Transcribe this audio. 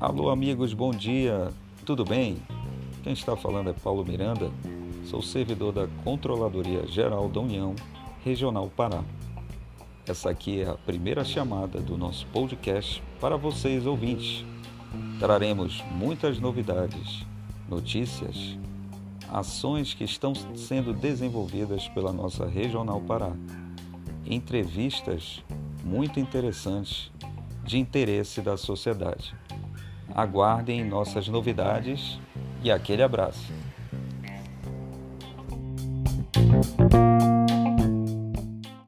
Alô, amigos, bom dia. Tudo bem? Quem está falando é Paulo Miranda. Sou servidor da Controladoria Geral da União Regional Pará. Essa aqui é a primeira chamada do nosso podcast para vocês ouvintes. Traremos muitas novidades, notícias, ações que estão sendo desenvolvidas pela nossa Regional Pará, entrevistas muito interessantes de interesse da sociedade. Aguardem nossas novidades e aquele abraço.